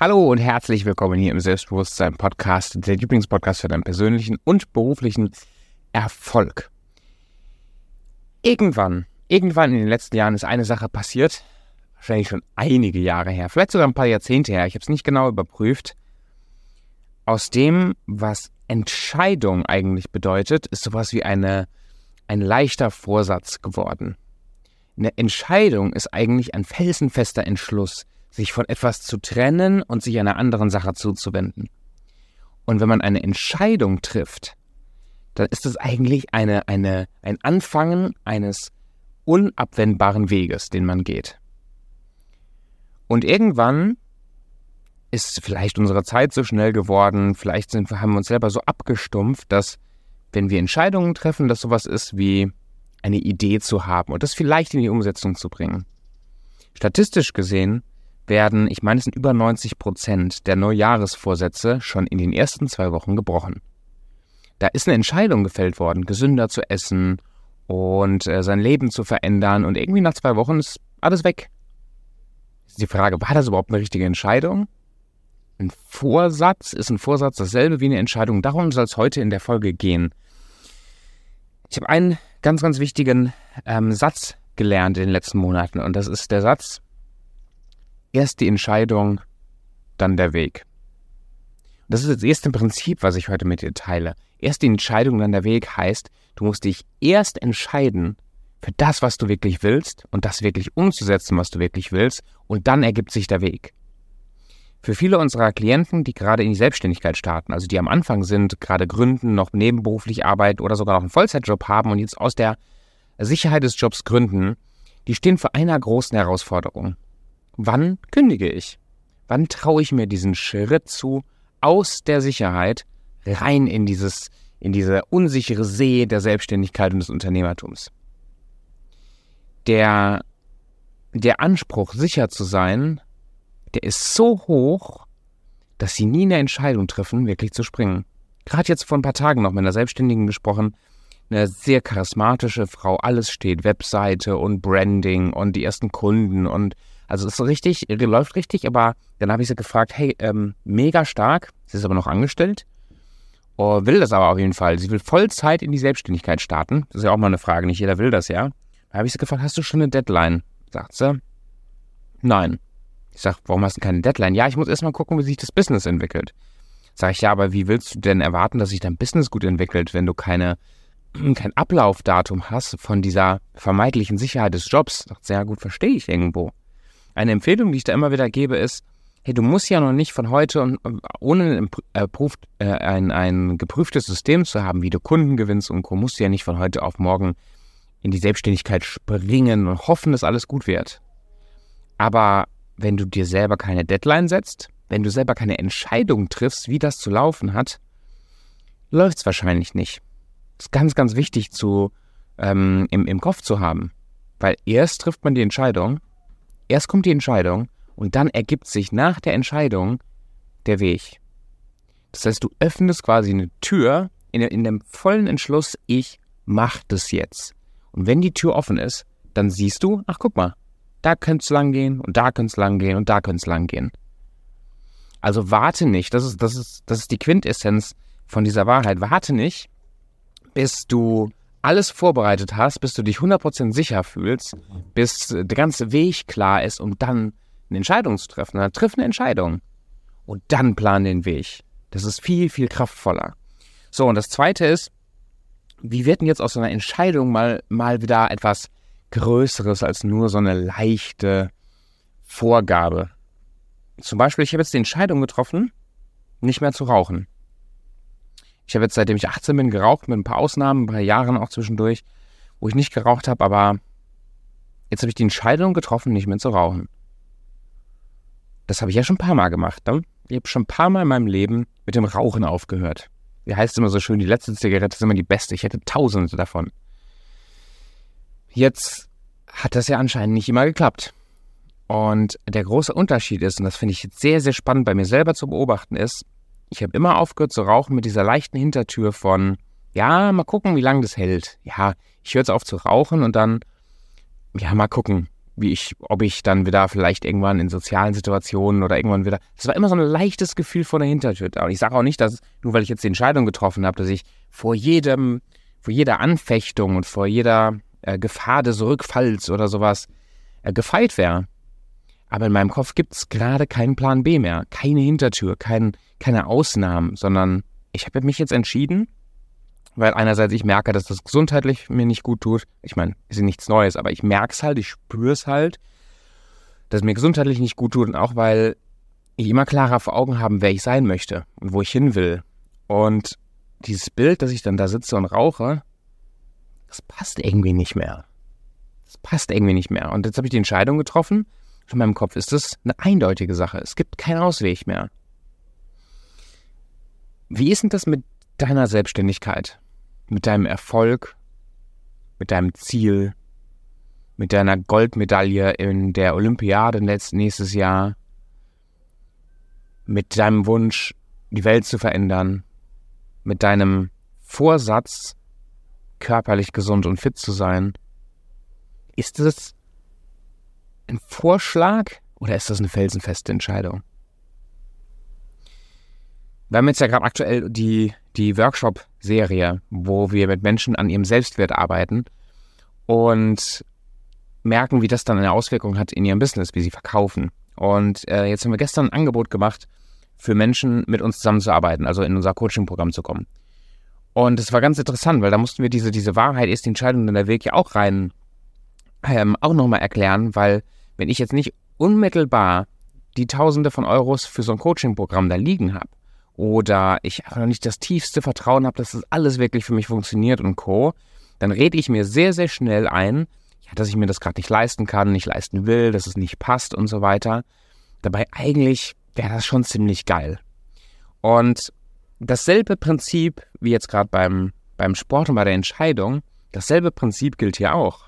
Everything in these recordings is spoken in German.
Hallo und herzlich willkommen hier im Selbstbewusstsein Podcast, der Lieblingspodcast für deinen persönlichen und beruflichen Erfolg. Irgendwann, irgendwann in den letzten Jahren ist eine Sache passiert, wahrscheinlich schon einige Jahre her, vielleicht sogar ein paar Jahrzehnte her, ich habe es nicht genau überprüft. Aus dem, was Entscheidung eigentlich bedeutet, ist sowas wie eine, ein leichter Vorsatz geworden. Eine Entscheidung ist eigentlich ein felsenfester Entschluss, sich von etwas zu trennen und sich einer anderen Sache zuzuwenden. Und wenn man eine Entscheidung trifft, dann ist es eigentlich eine, eine, ein Anfangen eines unabwendbaren Weges, den man geht. Und irgendwann ist vielleicht unsere Zeit so schnell geworden, vielleicht sind, haben wir uns selber so abgestumpft, dass wenn wir Entscheidungen treffen, das sowas ist wie eine Idee zu haben und das vielleicht in die Umsetzung zu bringen. Statistisch gesehen werden, ich meine, es sind über 90 Prozent der Neujahresvorsätze schon in den ersten zwei Wochen gebrochen. Da ist eine Entscheidung gefällt worden, gesünder zu essen und äh, sein Leben zu verändern und irgendwie nach zwei Wochen ist alles weg. Die Frage, war das überhaupt eine richtige Entscheidung? Ein Vorsatz ist ein Vorsatz dasselbe wie eine Entscheidung. Darum soll es heute in der Folge gehen. Ich habe einen ganz, ganz wichtigen ähm, Satz gelernt in den letzten Monaten und das ist der Satz, erst die Entscheidung, dann der Weg. Und das ist das erste Prinzip, was ich heute mit dir teile. Erst die Entscheidung, dann der Weg heißt, du musst dich erst entscheiden für das, was du wirklich willst und das wirklich umzusetzen, was du wirklich willst, und dann ergibt sich der Weg. Für viele unserer Klienten, die gerade in die Selbstständigkeit starten, also die am Anfang sind, gerade gründen, noch nebenberuflich arbeiten oder sogar noch einen Vollzeitjob haben und jetzt aus der Sicherheit des Jobs gründen, die stehen vor einer großen Herausforderung. Wann kündige ich? Wann traue ich mir diesen Schritt zu, aus der Sicherheit rein in dieses, in diese unsichere See der Selbstständigkeit und des Unternehmertums? Der, der Anspruch, sicher zu sein, der ist so hoch, dass sie nie eine Entscheidung treffen, wirklich zu springen. Gerade jetzt vor ein paar Tagen noch mit einer Selbstständigen gesprochen, eine sehr charismatische Frau, alles steht, Webseite und Branding und die ersten Kunden und also es ist richtig, läuft richtig, aber dann habe ich sie gefragt, hey, ähm, mega stark, sie ist aber noch angestellt, oh, will das aber auf jeden Fall. Sie will Vollzeit in die Selbstständigkeit starten. Das ist ja auch mal eine Frage, nicht jeder will das, ja. Da habe ich sie gefragt, hast du schon eine Deadline? Sagt sie, nein. Ich sage, warum hast du keine Deadline? Ja, ich muss erstmal gucken, wie sich das Business entwickelt. Sag ich, ja, aber wie willst du denn erwarten, dass sich dein Business gut entwickelt, wenn du keine, kein Ablaufdatum hast von dieser vermeintlichen Sicherheit des Jobs? Sagt sie, ja gut, verstehe ich irgendwo. Eine Empfehlung, die ich da immer wieder gebe, ist, hey, du musst ja noch nicht von heute und ohne ein, approved, äh, ein, ein geprüftes System zu haben, wie du Kunden gewinnst und Co., musst du ja nicht von heute auf morgen in die Selbstständigkeit springen und hoffen, dass alles gut wird. Aber wenn du dir selber keine Deadline setzt, wenn du selber keine Entscheidung triffst, wie das zu laufen hat, läuft es wahrscheinlich nicht. Das ist ganz, ganz wichtig zu, ähm, im, im Kopf zu haben. Weil erst trifft man die Entscheidung Erst kommt die Entscheidung und dann ergibt sich nach der Entscheidung der Weg. Das heißt, du öffnest quasi eine Tür in, in dem vollen Entschluss, ich mach das jetzt. Und wenn die Tür offen ist, dann siehst du, ach guck mal, da könnte es lang gehen und da könnte es lang gehen und da könnte es lang gehen. Also warte nicht, das ist, das, ist, das ist die Quintessenz von dieser Wahrheit. Warte nicht, bis du alles vorbereitet hast, bis du dich 100% sicher fühlst, bis der ganze Weg klar ist, um dann eine Entscheidung zu treffen. Dann triff eine Entscheidung und dann plan den Weg. Das ist viel, viel kraftvoller. So, und das Zweite ist, wie wird denn jetzt aus so einer Entscheidung mal, mal wieder etwas Größeres als nur so eine leichte Vorgabe? Zum Beispiel, ich habe jetzt die Entscheidung getroffen, nicht mehr zu rauchen. Ich habe jetzt, seitdem ich 18 bin, geraucht, mit ein paar Ausnahmen, ein paar Jahren auch zwischendurch, wo ich nicht geraucht habe, aber jetzt habe ich die Entscheidung getroffen, nicht mehr zu rauchen. Das habe ich ja schon ein paar Mal gemacht. Ne? Ich habe schon ein paar Mal in meinem Leben mit dem Rauchen aufgehört. Wie heißt es immer so schön, die letzte Zigarette ist immer die beste. Ich hätte tausende davon. Jetzt hat das ja anscheinend nicht immer geklappt. Und der große Unterschied ist, und das finde ich jetzt sehr, sehr spannend bei mir selber zu beobachten, ist, ich habe immer aufgehört zu rauchen mit dieser leichten Hintertür von, ja, mal gucken, wie lange das hält. Ja, ich höre jetzt auf zu rauchen und dann, ja, mal gucken, wie ich, ob ich dann wieder vielleicht irgendwann in sozialen Situationen oder irgendwann wieder. Es war immer so ein leichtes Gefühl vor der Hintertür da. Und ich sage auch nicht, dass nur weil ich jetzt die Entscheidung getroffen habe, dass ich vor jedem, vor jeder Anfechtung und vor jeder äh, Gefahr des Rückfalls oder sowas äh, gefeit wäre. Aber in meinem Kopf gibt es gerade keinen Plan B mehr, keine Hintertür, kein, keine Ausnahmen, sondern ich habe mich jetzt entschieden, weil einerseits ich merke, dass das gesundheitlich mir nicht gut tut. Ich meine, ist ja nichts Neues, aber ich merke es halt, ich spüre es halt, dass es mir gesundheitlich nicht gut tut und auch weil ich immer klarer vor Augen haben, wer ich sein möchte und wo ich hin will. Und dieses Bild, dass ich dann da sitze und rauche, das passt irgendwie nicht mehr. Das passt irgendwie nicht mehr. Und jetzt habe ich die Entscheidung getroffen. In meinem Kopf ist das eine eindeutige Sache. Es gibt keinen Ausweg mehr. Wie ist denn das mit deiner Selbstständigkeit? Mit deinem Erfolg? Mit deinem Ziel? Mit deiner Goldmedaille in der Olympiade nächstes Jahr? Mit deinem Wunsch, die Welt zu verändern? Mit deinem Vorsatz, körperlich gesund und fit zu sein? Ist es ein Vorschlag oder ist das eine felsenfeste Entscheidung? Wir haben jetzt ja gerade aktuell die, die Workshop-Serie, wo wir mit Menschen an ihrem Selbstwert arbeiten und merken, wie das dann eine Auswirkung hat in ihrem Business, wie sie verkaufen. Und äh, jetzt haben wir gestern ein Angebot gemacht, für Menschen mit uns zusammenzuarbeiten, also in unser Coaching-Programm zu kommen. Und es war ganz interessant, weil da mussten wir diese, diese Wahrheit ist die Entscheidung in der Weg ja auch rein, ähm, auch nochmal erklären, weil wenn ich jetzt nicht unmittelbar die Tausende von Euros für so ein Coaching-Programm da liegen habe, oder ich einfach noch nicht das tiefste Vertrauen habe, dass das alles wirklich für mich funktioniert und Co., dann rede ich mir sehr, sehr schnell ein, ja, dass ich mir das gerade nicht leisten kann, nicht leisten will, dass es nicht passt und so weiter. Dabei eigentlich wäre das schon ziemlich geil. Und dasselbe Prinzip wie jetzt gerade beim, beim Sport und bei der Entscheidung, dasselbe Prinzip gilt hier auch.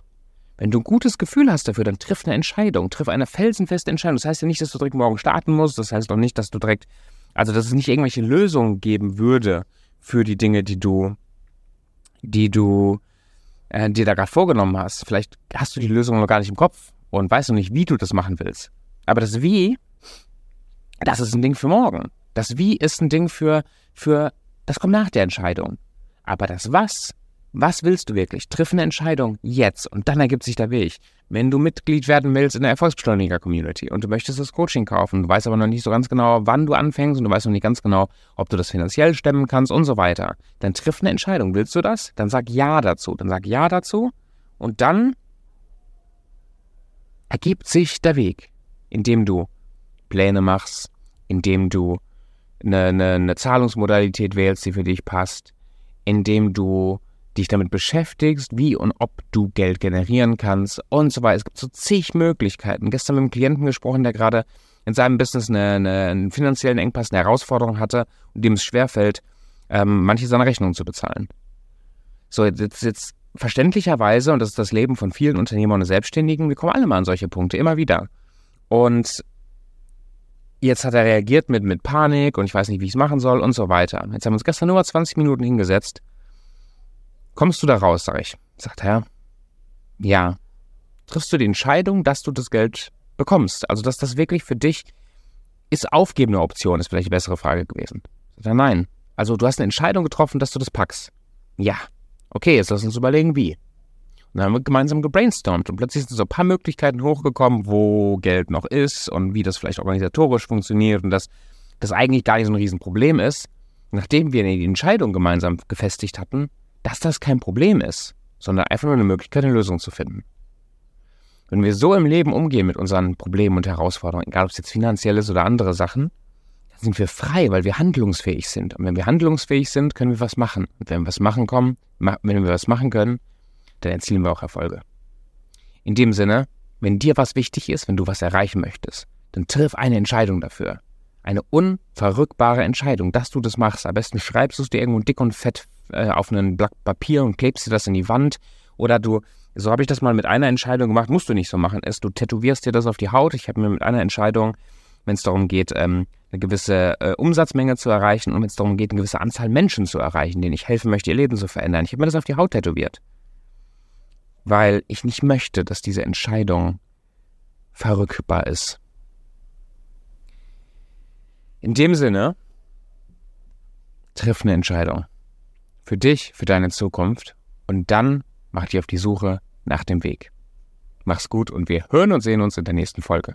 Wenn du ein gutes Gefühl hast dafür, dann triff eine Entscheidung, triff eine felsenfeste Entscheidung. Das heißt ja nicht, dass du direkt morgen starten musst, das heißt auch nicht, dass du direkt also, dass es nicht irgendwelche Lösungen geben würde für die Dinge, die du, die du äh, dir da gerade vorgenommen hast. Vielleicht hast du die Lösung noch gar nicht im Kopf und weißt noch nicht, wie du das machen willst. Aber das Wie, das ist ein Ding für morgen. Das Wie ist ein Ding für, für, das kommt nach der Entscheidung. Aber das Was, was willst du wirklich? Triff eine Entscheidung jetzt und dann ergibt sich der Weg. Wenn du Mitglied werden willst in der Erfolgsbeschleuniger-Community und du möchtest das Coaching kaufen, du weißt aber noch nicht so ganz genau, wann du anfängst und du weißt noch nicht ganz genau, ob du das finanziell stemmen kannst und so weiter, dann triff eine Entscheidung. Willst du das? Dann sag Ja dazu. Dann sag Ja dazu und dann ergibt sich der Weg, indem du Pläne machst, indem du eine, eine, eine Zahlungsmodalität wählst, die für dich passt, indem du dich damit beschäftigst, wie und ob du Geld generieren kannst und so weiter. Es gibt so zig Möglichkeiten. Gestern mit einem Klienten gesprochen, der gerade in seinem Business eine, eine, einen finanziellen Engpass, eine Herausforderung hatte und dem es schwerfällt, ähm, manche seiner Rechnungen zu bezahlen. So, jetzt, jetzt verständlicherweise, und das ist das Leben von vielen Unternehmern und Selbstständigen, wir kommen alle mal an solche Punkte, immer wieder. Und jetzt hat er reagiert mit, mit Panik und ich weiß nicht, wie ich es machen soll und so weiter. Jetzt haben wir uns gestern nur 20 Minuten hingesetzt Kommst du da raus, sag ich. Sagt er, ja. Triffst du die Entscheidung, dass du das Geld bekommst? Also, dass das wirklich für dich ist Aufgeben eine Option, ist vielleicht die bessere Frage gewesen. Sagt er, nein. Also, du hast eine Entscheidung getroffen, dass du das packst. Ja. Okay, jetzt lass uns überlegen, wie. Und dann haben wir gemeinsam gebrainstormt und plötzlich sind so ein paar Möglichkeiten hochgekommen, wo Geld noch ist und wie das vielleicht organisatorisch funktioniert und dass das eigentlich gar nicht so ein Riesenproblem ist. Nachdem wir die Entscheidung gemeinsam gefestigt hatten, dass das kein Problem ist, sondern einfach nur eine Möglichkeit, eine Lösung zu finden. Wenn wir so im Leben umgehen mit unseren Problemen und Herausforderungen, egal ob es jetzt finanziell ist oder andere Sachen, dann sind wir frei, weil wir handlungsfähig sind. Und wenn wir handlungsfähig sind, können wir was machen. Und wenn wir was machen kommen, wenn wir was machen können, dann erzielen wir auch Erfolge. In dem Sinne, wenn dir was wichtig ist, wenn du was erreichen möchtest, dann triff eine Entscheidung dafür. Eine unverrückbare Entscheidung, dass du das machst. Am besten schreibst du es dir irgendwo dick und fett äh, auf einen Blatt Papier und klebst dir das in die Wand. Oder du, so habe ich das mal mit einer Entscheidung gemacht, musst du nicht so machen, ist, du tätowierst dir das auf die Haut. Ich habe mir mit einer Entscheidung, wenn es darum geht, ähm, eine gewisse äh, Umsatzmenge zu erreichen und wenn es darum geht, eine gewisse Anzahl Menschen zu erreichen, denen ich helfen möchte, ihr Leben zu verändern. Ich habe mir das auf die Haut tätowiert. Weil ich nicht möchte, dass diese Entscheidung verrückbar ist. In dem Sinne, triff eine Entscheidung. Für dich, für deine Zukunft. Und dann mach dich auf die Suche nach dem Weg. Mach's gut und wir hören und sehen uns in der nächsten Folge.